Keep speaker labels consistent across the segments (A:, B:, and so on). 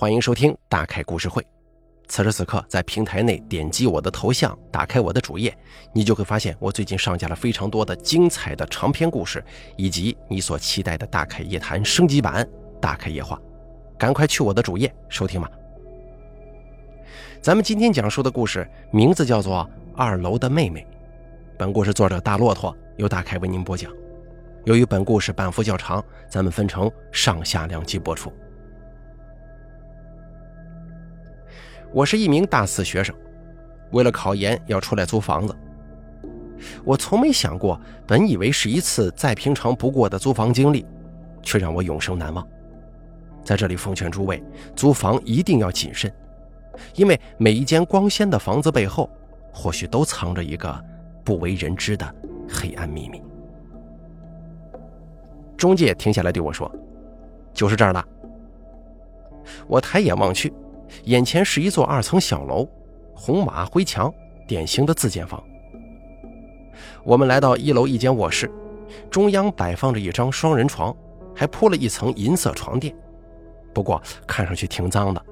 A: 欢迎收听大凯故事会。此时此刻，在平台内点击我的头像，打开我的主页，你就会发现我最近上架了非常多的精彩的长篇故事，以及你所期待的大凯夜谈升级版《大凯夜话》。赶快去我的主页收听吧。咱们今天讲述的故事名字叫做《二楼的妹妹》。本故事作者大骆驼由大凯为您播讲。由于本故事版幅较长，咱们分成上下两集播出。我是一名大四学生，为了考研要出来租房子。我从没想过，本以为是一次再平常不过的租房经历，却让我永生难忘。在这里奉劝诸位，租房一定要谨慎，因为每一间光鲜的房子背后，或许都藏着一个不为人知的黑暗秘密。中介停下来对我说：“就是这儿了。”我抬眼望去。眼前是一座二层小楼，红瓦灰墙，典型的自建房。我们来到一楼一间卧室，中央摆放着一张双人床，还铺了一层银色床垫，不过看上去挺脏的，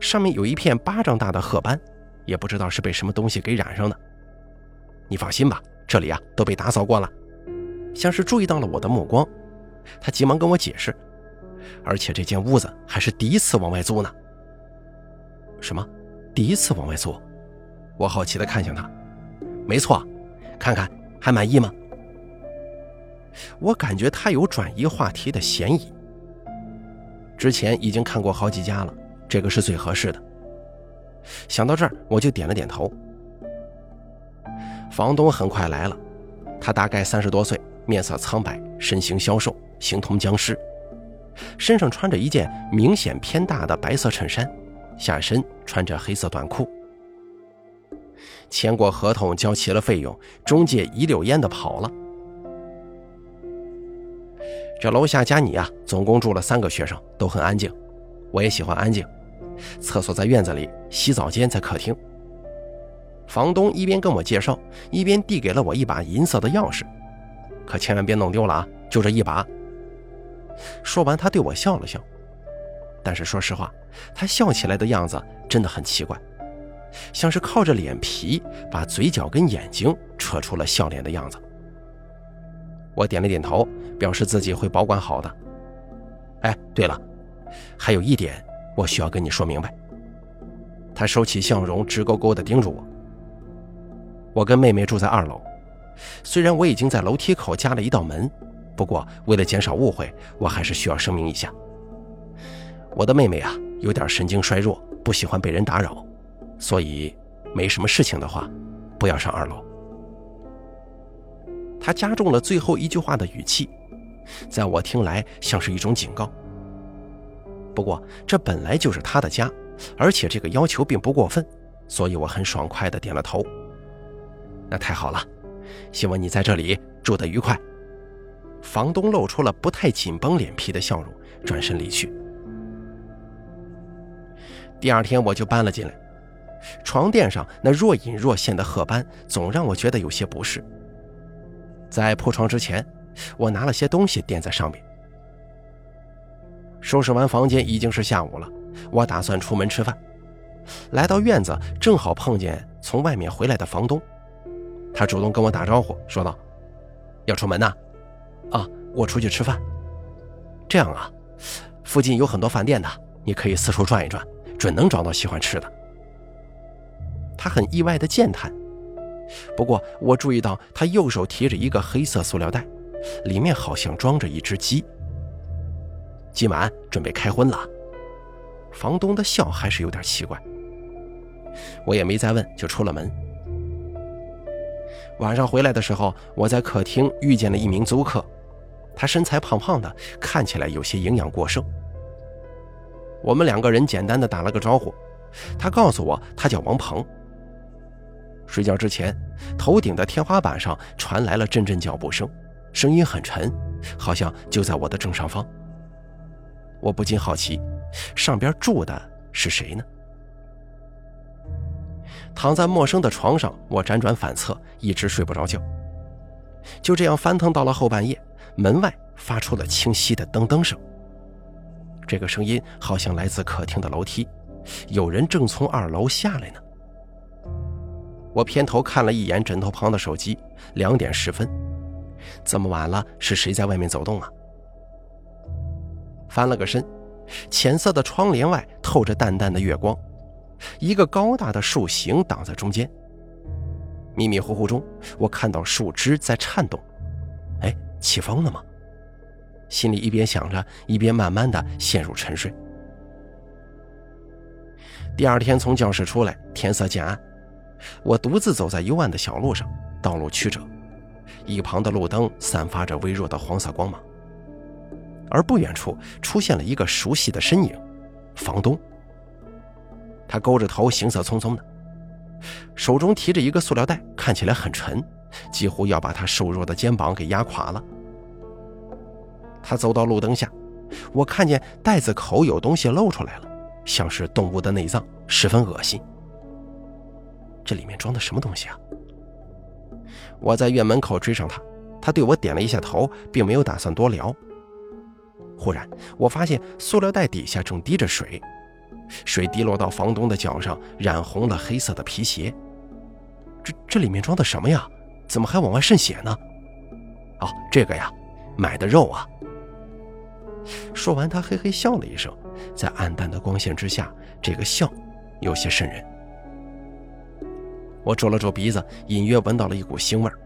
A: 上面有一片巴掌大的褐斑，也不知道是被什么东西给染上的。你放心吧，这里啊都被打扫过了。像是注意到了我的目光，他急忙跟我解释，而且这间屋子还是第一次往外租呢。什么？第一次往外租？我好奇的看向他。没错，看看还满意吗？我感觉他有转移话题的嫌疑。之前已经看过好几家了，这个是最合适的。想到这儿，我就点了点头。房东很快来了，他大概三十多岁，面色苍白，身形消瘦，形同僵尸，身上穿着一件明显偏大的白色衬衫。下身穿着黑色短裤，签过合同，交齐了费用，中介一溜烟的跑了。这楼下加你啊，总共住了三个学生，都很安静，我也喜欢安静。厕所在院子里，洗澡间在客厅。房东一边跟我介绍，一边递给了我一把银色的钥匙，可千万别弄丢了啊，就这一把。说完，他对我笑了笑。但是说实话，他笑起来的样子真的很奇怪，像是靠着脸皮把嘴角跟眼睛扯出了笑脸的样子。我点了点头，表示自己会保管好的。哎，对了，还有一点我需要跟你说明白。他收起笑容，直勾勾地盯着我。我跟妹妹住在二楼，虽然我已经在楼梯口加了一道门，不过为了减少误会，我还是需要声明一下。我的妹妹啊，有点神经衰弱，不喜欢被人打扰，所以没什么事情的话，不要上二楼。他加重了最后一句话的语气，在我听来像是一种警告。不过这本来就是他的家，而且这个要求并不过分，所以我很爽快地点了头。那太好了，希望你在这里住得愉快。房东露出了不太紧绷脸皮的笑容，转身离去。第二天我就搬了进来，床垫上那若隐若现的褐斑总让我觉得有些不适。在铺床之前，我拿了些东西垫在上面。收拾完房间已经是下午了，我打算出门吃饭。来到院子，正好碰见从外面回来的房东，他主动跟我打招呼，说道：“要出门呐？啊，我出去吃饭。这样啊，附近有很多饭店的，你可以四处转一转。”准能找到喜欢吃的。他很意外的健谈，不过我注意到他右手提着一个黑色塑料袋，里面好像装着一只鸡。今晚准备开荤了。房东的笑还是有点奇怪。我也没再问，就出了门。晚上回来的时候，我在客厅遇见了一名租客，他身材胖胖的，看起来有些营养过剩。我们两个人简单的打了个招呼，他告诉我他叫王鹏。睡觉之前，头顶的天花板上传来了阵阵脚步声，声音很沉，好像就在我的正上方。我不禁好奇，上边住的是谁呢？躺在陌生的床上，我辗转反侧，一直睡不着觉。就这样翻腾到了后半夜，门外发出了清晰的噔噔声。这个声音好像来自客厅的楼梯，有人正从二楼下来呢。我偏头看了一眼枕头旁的手机，两点十分，这么晚了，是谁在外面走动啊？翻了个身，浅色的窗帘外透着淡淡的月光，一个高大的树形挡在中间。迷迷糊糊中，我看到树枝在颤动，哎，起风了吗？心里一边想着，一边慢慢的陷入沉睡。第二天从教室出来，天色渐暗，我独自走在幽暗的小路上，道路曲折，一旁的路灯散发着微弱的黄色光芒。而不远处出现了一个熟悉的身影，房东。他勾着头，行色匆匆的，手中提着一个塑料袋，看起来很沉，几乎要把他瘦弱的肩膀给压垮了。他走到路灯下，我看见袋子口有东西露出来了，像是动物的内脏，十分恶心。这里面装的什么东西啊？我在院门口追上他，他对我点了一下头，并没有打算多聊。忽然，我发现塑料袋底下正滴着水，水滴落到房东的脚上，染红了黑色的皮鞋。这这里面装的什么呀？怎么还往外渗血呢？哦，这个呀，买的肉啊。说完，他嘿嘿笑了一声，在暗淡的光线之下，这个笑有些瘆人。我皱了皱鼻子，隐约闻到了一股腥味儿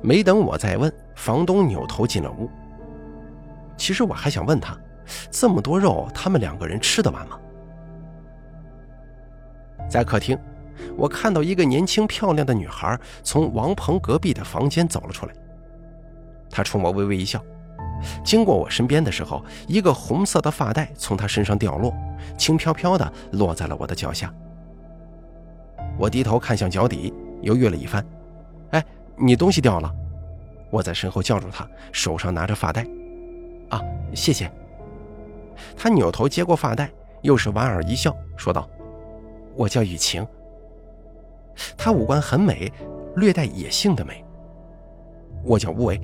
A: 没等我再问，房东扭头进了屋。其实我还想问他，这么多肉，他们两个人吃得完吗？在客厅，我看到一个年轻漂亮的女孩从王鹏隔壁的房间走了出来。她冲我微微一笑。经过我身边的时候，一个红色的发带从他身上掉落，轻飘飘的落在了我的脚下。我低头看向脚底，犹豫了一番，哎，你东西掉了！我在身后叫住他，手上拿着发带。啊，谢谢。他扭头接过发带，又是莞尔一笑，说道：“我叫雨晴。”她五官很美，略带野性的美。我叫乌维。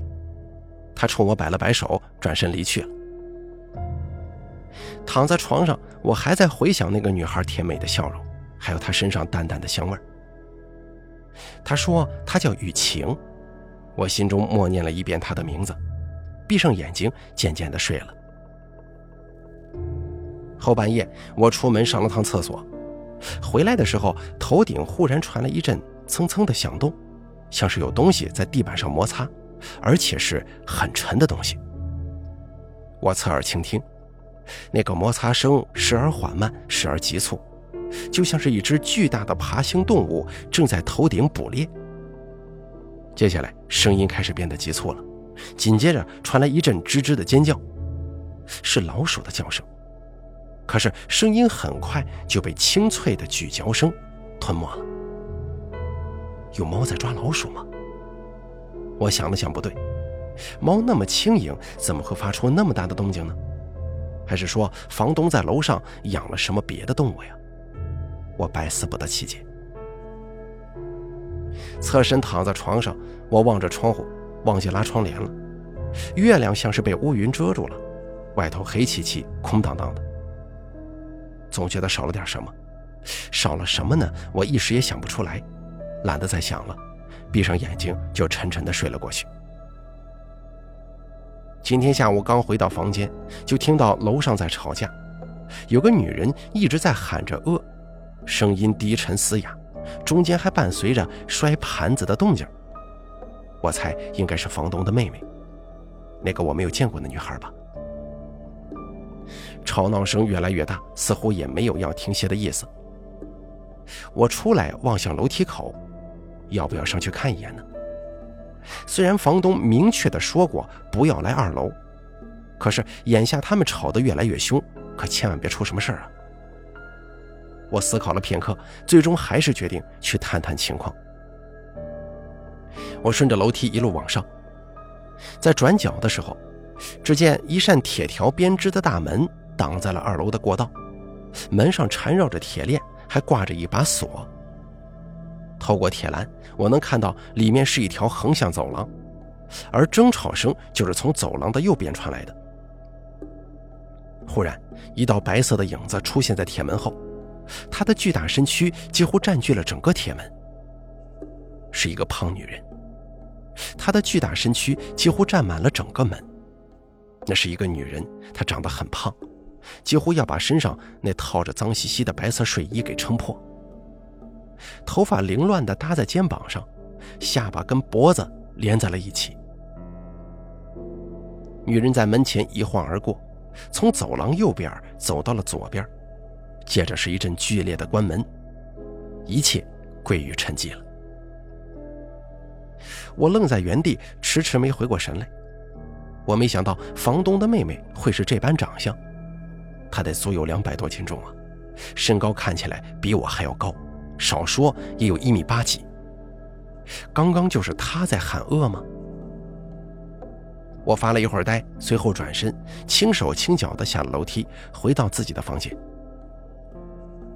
A: 他冲我摆了摆手，转身离去了。躺在床上，我还在回想那个女孩甜美的笑容，还有她身上淡淡的香味儿。他说她叫雨晴，我心中默念了一遍她的名字，闭上眼睛，渐渐的睡了。后半夜，我出门上了趟厕所，回来的时候，头顶忽然传来一阵蹭蹭的响动，像是有东西在地板上摩擦。而且是很沉的东西。我侧耳倾听，那个摩擦声时而缓慢，时而急促，就像是一只巨大的爬行动物正在头顶捕猎。接下来，声音开始变得急促了，紧接着传来一阵吱吱的尖叫，是老鼠的叫声。可是声音很快就被清脆的咀嚼声吞没了。有猫在抓老鼠吗？我想了想，不对，猫那么轻盈，怎么会发出那么大的动静呢？还是说房东在楼上养了什么别的动物呀？我百思不得其解。侧身躺在床上，我望着窗户，忘记拉窗帘了。月亮像是被乌云遮住了，外头黑漆漆、空荡荡的，总觉得少了点什么。少了什么呢？我一时也想不出来，懒得再想了。闭上眼睛，就沉沉的睡了过去。今天下午刚回到房间，就听到楼上在吵架，有个女人一直在喊着“饿”，声音低沉嘶哑，中间还伴随着摔盘子的动静。我猜应该是房东的妹妹，那个我没有见过的女孩吧。吵闹声越来越大，似乎也没有要停歇的意思。我出来望向楼梯口。要不要上去看一眼呢？虽然房东明确的说过不要来二楼，可是眼下他们吵得越来越凶，可千万别出什么事儿啊！我思考了片刻，最终还是决定去探探情况。我顺着楼梯一路往上，在转角的时候，只见一扇铁条编织的大门挡在了二楼的过道，门上缠绕着铁链，还挂着一把锁。透过铁栏，我能看到里面是一条横向走廊，而争吵声就是从走廊的右边传来的。忽然，一道白色的影子出现在铁门后，她的巨大身躯几乎占据了整个铁门。是一个胖女人，她的巨大身躯几乎占满了整个门。那是一个女人，她长得很胖，几乎要把身上那套着脏兮兮的白色睡衣给撑破。头发凌乱地搭在肩膀上，下巴跟脖子连在了一起。女人在门前一晃而过。从走廊右边走到了左边，接着是一阵剧烈的关门，一切归于沉寂了。我愣在原地，迟迟没回过神来。我没想到房东的妹妹会是这般长相，她得足有两百多斤重啊，身高看起来比我还要高，少说也有一米八几。刚刚就是他在喊饿吗？我发了一会儿呆，随后转身，轻手轻脚地下了楼梯，回到自己的房间。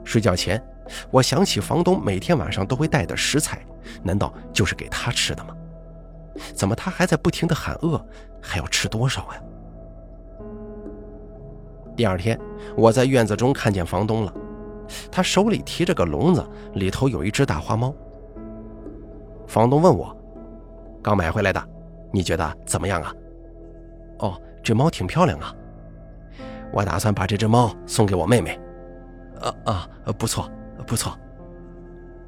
A: 睡觉前，我想起房东每天晚上都会带的食材，难道就是给他吃的吗？怎么他还在不停地喊饿？还要吃多少呀？第二天，我在院子中看见房东了，他手里提着个笼子，里头有一只大花猫。房东问我：“刚买回来的，你觉得怎么样啊？”哦，这猫挺漂亮啊！我打算把这只猫送给我妹妹。啊啊，不错不错。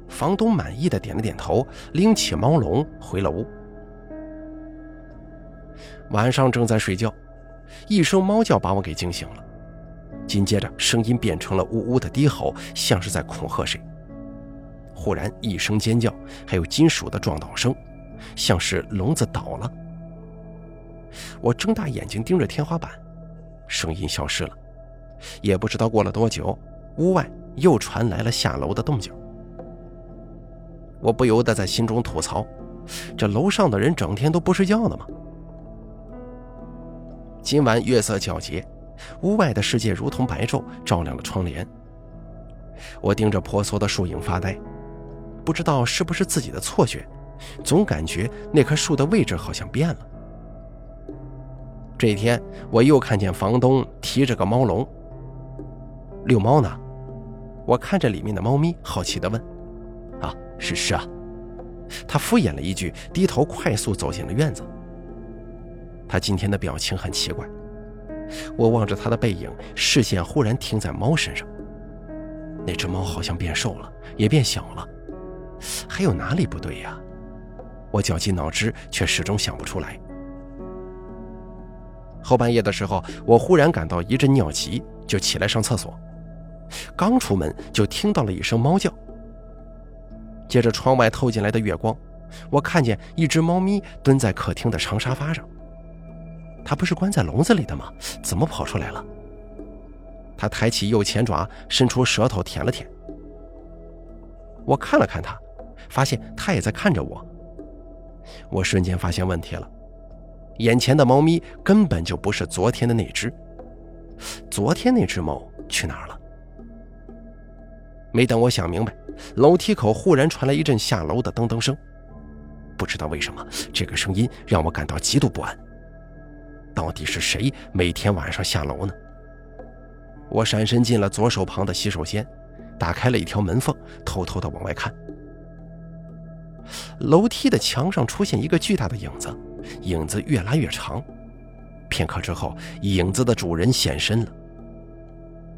A: 房东满意的点了点头，拎起猫笼回了屋。晚上正在睡觉，一声猫叫把我给惊醒了，紧接着声音变成了呜呜的低吼，像是在恐吓谁。忽然一声尖叫，还有金属的撞倒声，像是笼子倒了。我睁大眼睛盯着天花板，声音消失了。也不知道过了多久，屋外又传来了下楼的动静。我不由得在心中吐槽：这楼上的人整天都不睡觉呢吗？今晚月色皎洁，屋外的世界如同白昼，照亮了窗帘。我盯着婆娑的树影发呆，不知道是不是自己的错觉，总感觉那棵树的位置好像变了。这一天，我又看见房东提着个猫笼，遛猫呢。我看着里面的猫咪，好奇地问：“啊，是是啊。”他敷衍了一句，低头快速走进了院子。他今天的表情很奇怪。我望着他的背影，视线忽然停在猫身上。那只猫好像变瘦了，也变小了，还有哪里不对呀？我绞尽脑汁，却始终想不出来。后半夜的时候，我忽然感到一阵尿急，就起来上厕所。刚出门就听到了一声猫叫。接着窗外透进来的月光，我看见一只猫咪蹲在客厅的长沙发上。它不是关在笼子里的吗？怎么跑出来了？它抬起右前爪，伸出舌头舔了舔。我看了看它，发现它也在看着我。我瞬间发现问题了。眼前的猫咪根本就不是昨天的那只，昨天那只猫去哪儿了？没等我想明白，楼梯口忽然传来一阵下楼的噔噔声。不知道为什么，这个声音让我感到极度不安。到底是谁每天晚上下楼呢？我闪身进了左手旁的洗手间，打开了一条门缝，偷偷的往外看。楼梯的墙上出现一个巨大的影子。影子越拉越长，片刻之后，影子的主人现身了。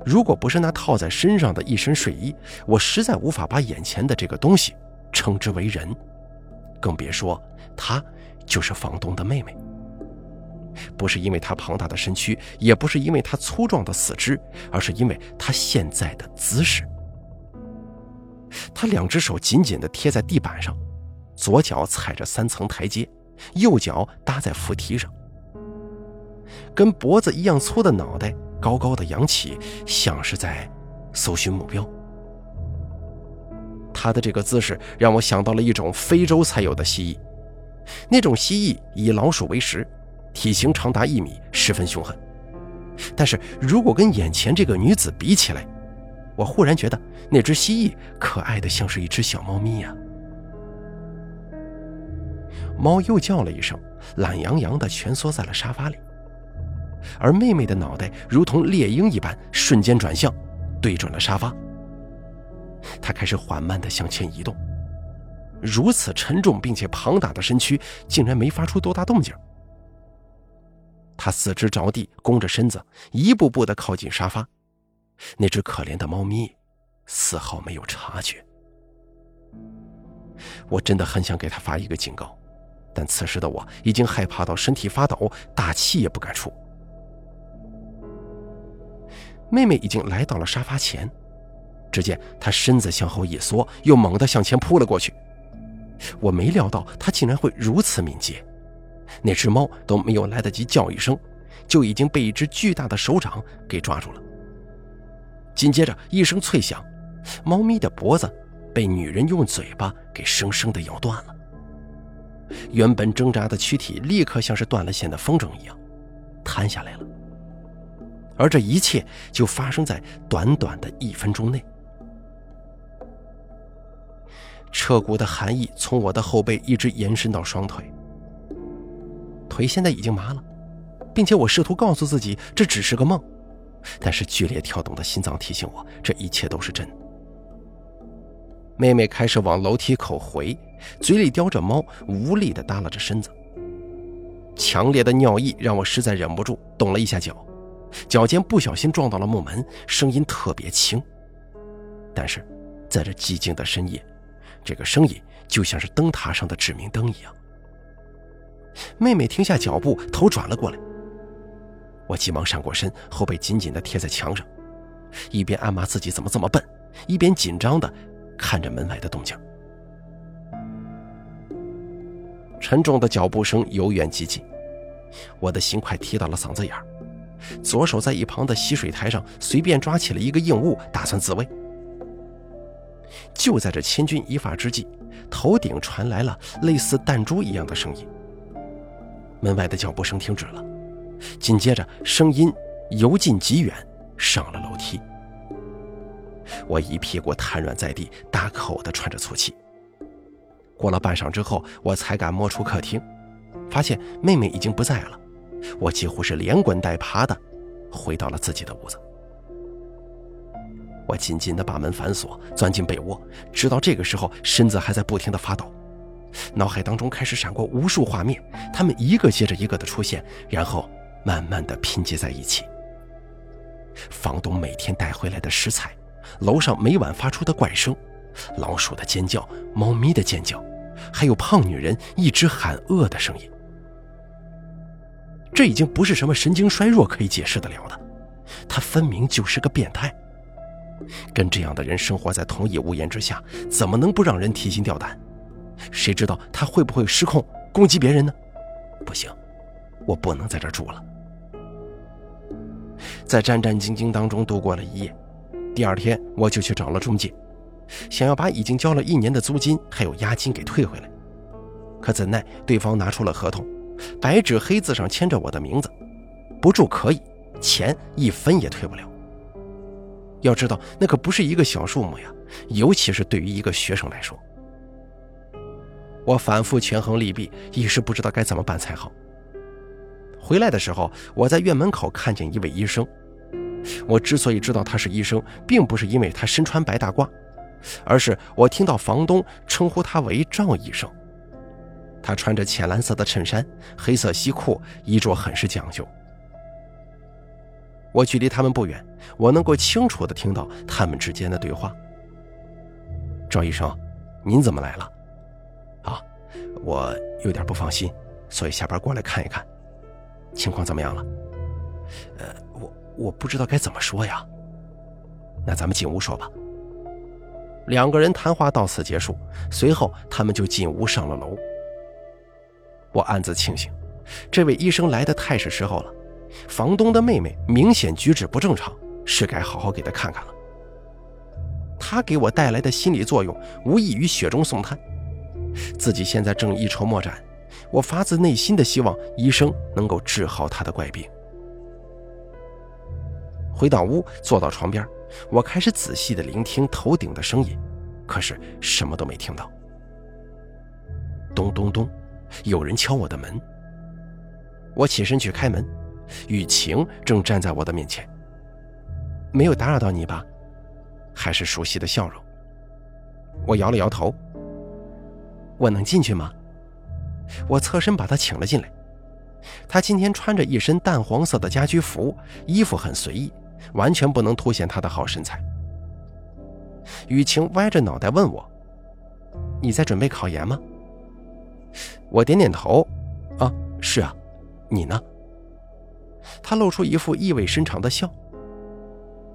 A: 如果不是那套在身上的一身睡衣，我实在无法把眼前的这个东西称之为人，更别说她就是房东的妹妹。不是因为她庞大的身躯，也不是因为她粗壮的四肢，而是因为她现在的姿势。他两只手紧紧地贴在地板上，左脚踩着三层台阶。右脚搭在扶梯上，跟脖子一样粗的脑袋高高的扬起，像是在搜寻目标。他的这个姿势让我想到了一种非洲才有的蜥蜴，那种蜥蜴以老鼠为食，体型长达一米，十分凶狠。但是如果跟眼前这个女子比起来，我忽然觉得那只蜥蜴可爱的像是一只小猫咪呀。猫又叫了一声，懒洋洋地蜷缩在了沙发里。而妹妹的脑袋如同猎鹰一般，瞬间转向，对准了沙发。她开始缓慢地向前移动，如此沉重并且庞大的身躯竟然没发出多大动静。他四肢着地，弓着身子，一步步地靠近沙发。那只可怜的猫咪丝毫没有察觉。我真的很想给他发一个警告，但此时的我已经害怕到身体发抖，大气也不敢出。妹妹已经来到了沙发前，只见她身子向后一缩，又猛地向前扑了过去。我没料到她竟然会如此敏捷，那只猫都没有来得及叫一声，就已经被一只巨大的手掌给抓住了。紧接着一声脆响，猫咪的脖子被女人用嘴巴给生生的咬断了。原本挣扎的躯体立刻像是断了线的风筝一样，瘫下来了。而这一切就发生在短短的一分钟内。彻骨的寒意从我的后背一直延伸到双腿，腿现在已经麻了，并且我试图告诉自己这只是个梦。但是剧烈跳动的心脏提醒我，这一切都是真的。妹妹开始往楼梯口回，嘴里叼着猫，无力地耷拉着身子。强烈的尿意让我实在忍不住动了一下脚，脚尖不小心撞到了木门，声音特别轻。但是，在这寂静的深夜，这个声音就像是灯塔上的指明灯一样。妹妹停下脚步，头转了过来。我急忙闪过身，后背紧紧地贴在墙上，一边暗骂自己怎么这么笨，一边紧张地看着门外的动静。沉重的脚步声由远及近，我的心快提到了嗓子眼儿，左手在一旁的洗水台上随便抓起了一个硬物，打算自卫。就在这千钧一发之际，头顶传来了类似弹珠一样的声音，门外的脚步声停止了。紧接着，声音由近及远，上了楼梯。我一屁股瘫软在地，大口的喘着粗气。过了半晌之后，我才敢摸出客厅，发现妹妹已经不在了。我几乎是连滚带爬的回到了自己的屋子。我紧紧的把门反锁，钻进被窝，直到这个时候，身子还在不停的发抖，脑海当中开始闪过无数画面，他们一个接着一个的出现，然后。慢慢的拼接在一起。房东每天带回来的食材，楼上每晚发出的怪声，老鼠的尖叫，猫咪的尖叫，还有胖女人一直喊饿的声音。这已经不是什么神经衰弱可以解释得了的，他分明就是个变态。跟这样的人生活在同一屋檐之下，怎么能不让人提心吊胆？谁知道他会不会失控攻击别人呢？不行，我不能在这住了。在战战兢兢当中度过了一夜，第二天我就去找了中介，想要把已经交了一年的租金还有押金给退回来。可怎奈对方拿出了合同，白纸黑字上签着我的名字，不住可以，钱一分也退不了。要知道那可不是一个小数目呀，尤其是对于一个学生来说。我反复权衡利弊，一时不知道该怎么办才好。回来的时候，我在院门口看见一位医生。我之所以知道他是医生，并不是因为他身穿白大褂，而是我听到房东称呼他为赵医生。他穿着浅蓝色的衬衫，黑色西裤，衣着很是讲究。我距离他们不远，我能够清楚地听到他们之间的对话。赵医生，您怎么来了？我有点不放心，所以下班过来看一看。情况怎么样了？呃，我我不知道该怎么说呀。那咱们进屋说吧。两个人谈话到此结束，随后他们就进屋上了楼。我暗自庆幸，这位医生来的太是时候了。房东的妹妹明显举止不正常，是该好好给她看看了。他给我带来的心理作用，无异于雪中送炭。自己现在正一筹莫展。我发自内心的希望医生能够治好他的怪病。回到屋，坐到床边，我开始仔细的聆听头顶的声音，可是什么都没听到。咚咚咚，有人敲我的门。我起身去开门，雨晴正站在我的面前。没有打扰到你吧？还是熟悉的笑容。我摇了摇头。我能进去吗？我侧身把她请了进来。她今天穿着一身淡黄色的家居服，衣服很随意，完全不能凸显她的好身材。雨晴歪着脑袋问我：“你在准备考研吗？”我点点头。啊，是啊，你呢？她露出一副意味深长的笑。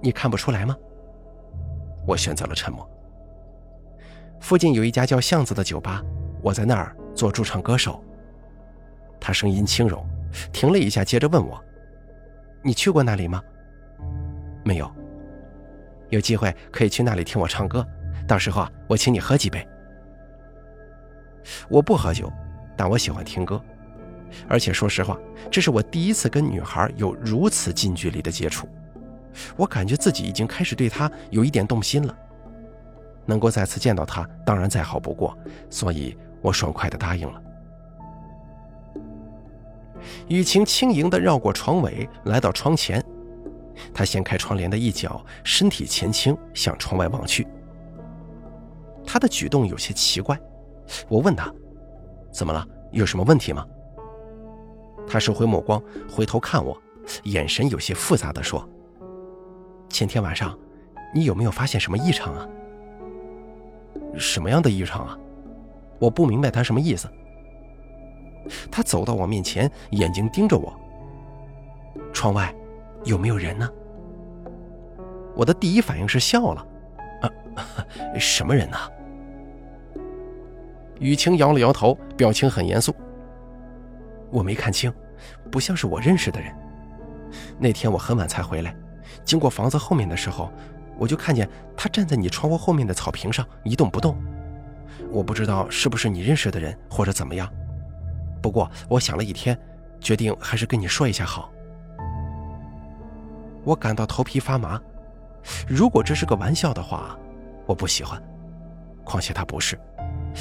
A: 你看不出来吗？我选择了沉默。附近有一家叫巷子的酒吧，我在那儿做驻唱歌手。他声音轻柔，停了一下，接着问我：“你去过那里吗？”“没有。”“有机会可以去那里听我唱歌，到时候啊，我请你喝几杯。”我不喝酒，但我喜欢听歌，而且说实话，这是我第一次跟女孩有如此近距离的接触。我感觉自己已经开始对她有一点动心了。能够再次见到他，当然再好不过，所以我爽快地答应了。雨晴轻盈地绕过床尾，来到窗前，她掀开窗帘的一角，身体前倾，向窗外望去。她的举动有些奇怪，我问她：“怎么了？有什么问题吗？”她收回目光，回头看我，眼神有些复杂地说。前天晚上，你有没有发现什么异常啊？什么样的异常啊？我不明白他什么意思。他走到我面前，眼睛盯着我。窗外有没有人呢？我的第一反应是笑了。啊，什么人呢？雨晴摇了摇头，表情很严肃。我没看清，不像是我认识的人。那天我很晚才回来。经过房子后面的时候，我就看见他站在你窗户后面的草坪上一动不动。我不知道是不是你认识的人或者怎么样，不过我想了一天，决定还是跟你说一下好。我感到头皮发麻，如果这是个玩笑的话，我不喜欢。况且他不是。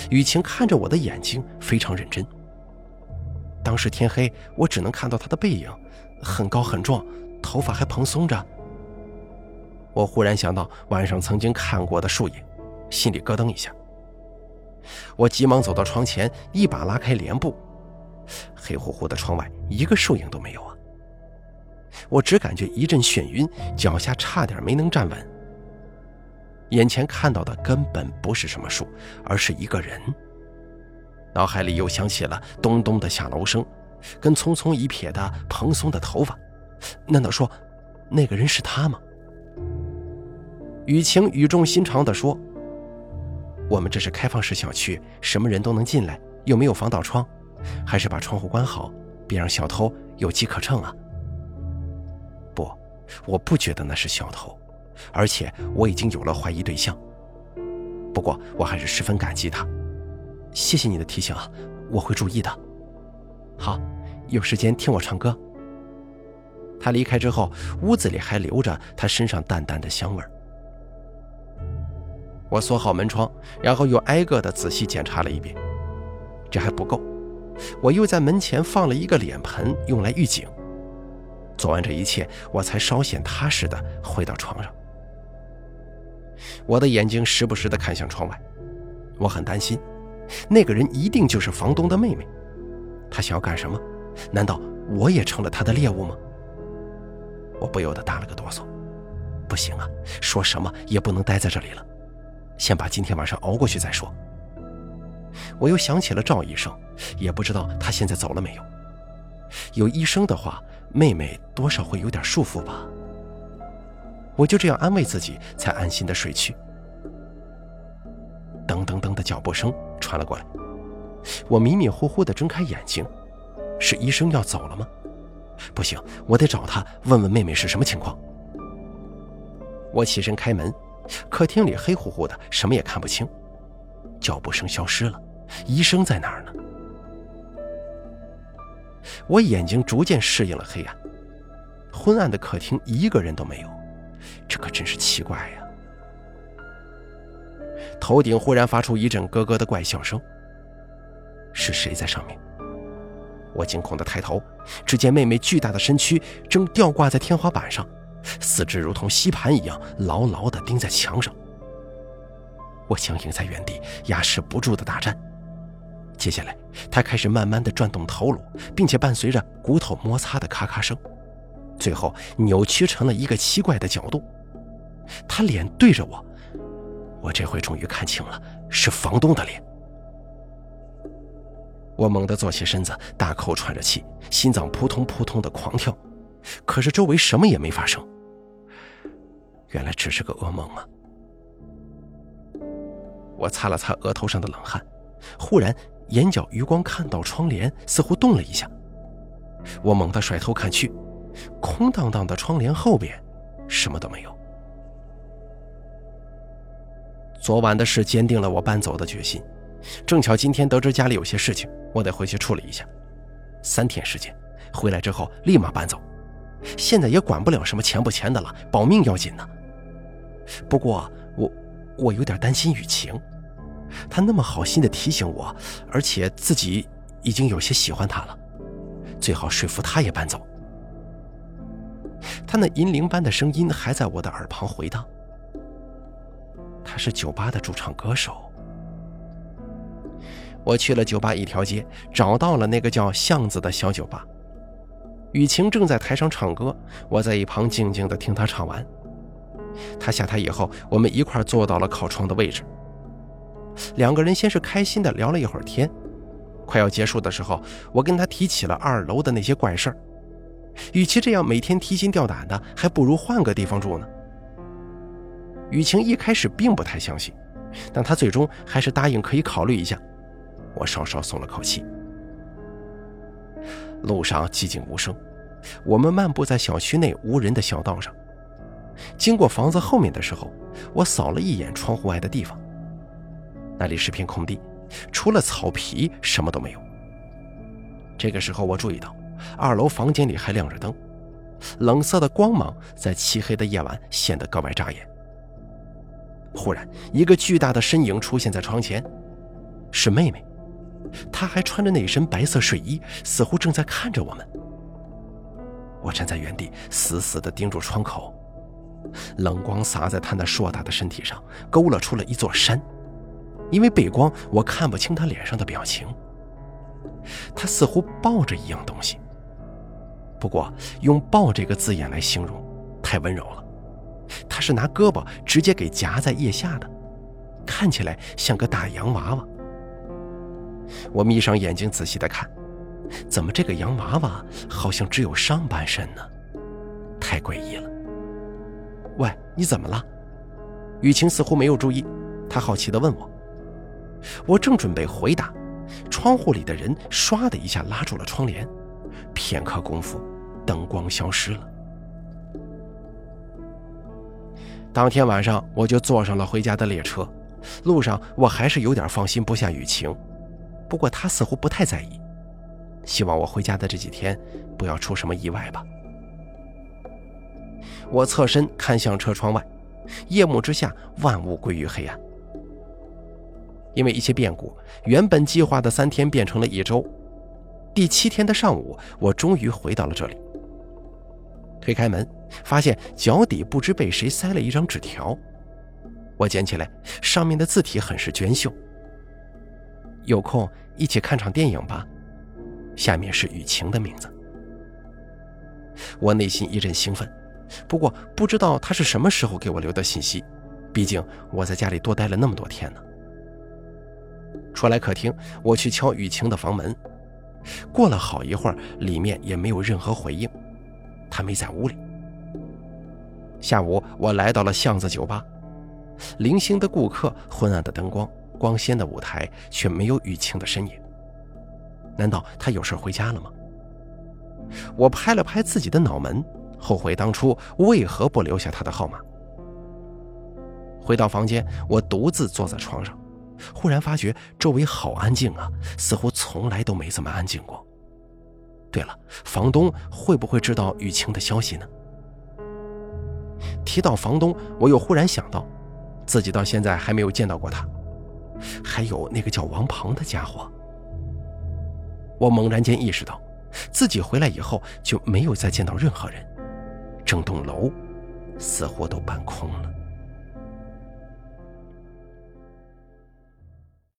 A: 雨晴看着我的眼睛非常认真。当时天黑，我只能看到他的背影，很高很壮，头发还蓬松着。我忽然想到晚上曾经看过的树影，心里咯噔一下。我急忙走到窗前，一把拉开帘布，黑乎乎的窗外一个树影都没有啊！我只感觉一阵眩晕，脚下差点没能站稳。眼前看到的根本不是什么树，而是一个人。脑海里又响起了咚咚的下楼声，跟匆匆一瞥的蓬松的头发。难道说，那个人是他吗？雨晴语重心长地说：“我们这是开放式小区，什么人都能进来，又没有防盗窗，还是把窗户关好，别让小偷有机可乘啊！”不，我不觉得那是小偷，而且我已经有了怀疑对象。不过我还是十分感激他，谢谢你的提醒啊，我会注意的。好，有时间听我唱歌。他离开之后，屋子里还留着他身上淡淡的香味。我锁好门窗，然后又挨个的仔细检查了一遍。这还不够，我又在门前放了一个脸盆，用来预警。做完这一切，我才稍显踏实的回到床上。我的眼睛时不时的看向窗外，我很担心，那个人一定就是房东的妹妹。他想要干什么？难道我也成了他的猎物吗？我不由得打了个哆嗦。不行啊，说什么也不能待在这里了。先把今天晚上熬过去再说。我又想起了赵医生，也不知道他现在走了没有。有医生的话，妹妹多少会有点束缚吧。我就这样安慰自己，才安心的睡去。噔噔噔的脚步声传了过来，我迷迷糊糊的睁开眼睛，是医生要走了吗？不行，我得找他问问妹妹是什么情况。我起身开门。客厅里黑乎乎的，什么也看不清。脚步声消失了，医生在哪儿呢？我眼睛逐渐适应了黑暗，昏暗的客厅一个人都没有，这可真是奇怪呀！头顶忽然发出一阵咯咯的怪笑声，是谁在上面？我惊恐地抬头，只见妹妹巨大的身躯正吊挂在天花板上，四肢如同吸盘一样牢牢地钉在墙上。我僵硬在原地，压制不住的打颤。接下来，他开始慢慢地转动头颅，并且伴随着骨头摩擦的咔咔声，最后扭曲成了一个奇怪的角度。他脸对着我，我这回终于看清了，是房东的脸。我猛地坐起身子，大口喘着气，心脏扑通扑通的狂跳。可是周围什么也没发生，原来只是个噩梦啊！我擦了擦额头上的冷汗，忽然眼角余光看到窗帘似乎动了一下。我猛地甩头看去，空荡荡的窗帘后边什么都没有。昨晚的事坚定了我搬走的决心。正巧今天得知家里有些事情，我得回去处理一下。三天时间，回来之后立马搬走。现在也管不了什么钱不钱的了，保命要紧呢。不过我我有点担心雨晴，她那么好心的提醒我，而且自己已经有些喜欢她了，最好说服她也搬走。他那银铃般的声音还在我的耳旁回荡。他是酒吧的驻唱歌手。我去了酒吧一条街，找到了那个叫巷子的小酒吧。雨晴正在台上唱歌，我在一旁静静地听她唱完。她下台以后，我们一块坐到了靠窗的位置。两个人先是开心地聊了一会儿天，快要结束的时候，我跟她提起了二楼的那些怪事儿。与其这样每天提心吊胆的，还不如换个地方住呢。雨晴一开始并不太相信，但她最终还是答应可以考虑一下。我稍稍松了口气。路上寂静无声，我们漫步在小区内无人的小道上。经过房子后面的时候，我扫了一眼窗户外的地方，那里是片空地，除了草皮什么都没有。这个时候，我注意到二楼房间里还亮着灯，冷色的光芒在漆黑的夜晚显得格外扎眼。忽然，一个巨大的身影出现在窗前，是妹妹。他还穿着那身白色睡衣，似乎正在看着我们。我站在原地，死死地盯住窗口，冷光洒在他那硕大的身体上，勾勒出了一座山。因为背光，我看不清他脸上的表情。他似乎抱着一样东西，不过用“抱”这个字眼来形容，太温柔了。他是拿胳膊直接给夹在腋下的，看起来像个大洋娃娃。我眯上眼睛仔细的看，怎么这个洋娃娃好像只有上半身呢？太诡异了。喂，你怎么了？雨晴似乎没有注意，她好奇的问我。我正准备回答，窗户里的人唰的一下拉住了窗帘，片刻功夫，灯光消失了。当天晚上我就坐上了回家的列车，路上我还是有点放心不下雨晴。不过他似乎不太在意，希望我回家的这几天不要出什么意外吧。我侧身看向车窗外，夜幕之下，万物归于黑暗。因为一些变故，原本计划的三天变成了一周。第七天的上午，我终于回到了这里。推开门，发现脚底不知被谁塞了一张纸条。我捡起来，上面的字体很是娟秀。有空一起看场电影吧。下面是雨晴的名字。我内心一阵兴奋，不过不知道他是什么时候给我留的信息，毕竟我在家里多待了那么多天呢。出来客厅，我去敲雨晴的房门，过了好一会儿，里面也没有任何回应，他没在屋里。下午，我来到了巷子酒吧，零星的顾客，昏暗的灯光。光鲜的舞台却没有雨晴的身影，难道他有事回家了吗？我拍了拍自己的脑门，后悔当初为何不留下他的号码。回到房间，我独自坐在床上，忽然发觉周围好安静啊，似乎从来都没这么安静过。对了，房东会不会知道雨晴的消息呢？提到房东，我又忽然想到，自己到现在还没有见到过他。还有那个叫王鹏的家伙，我猛然间意识到，自己回来以后就没有再见到任何人，整栋楼似乎都搬空了。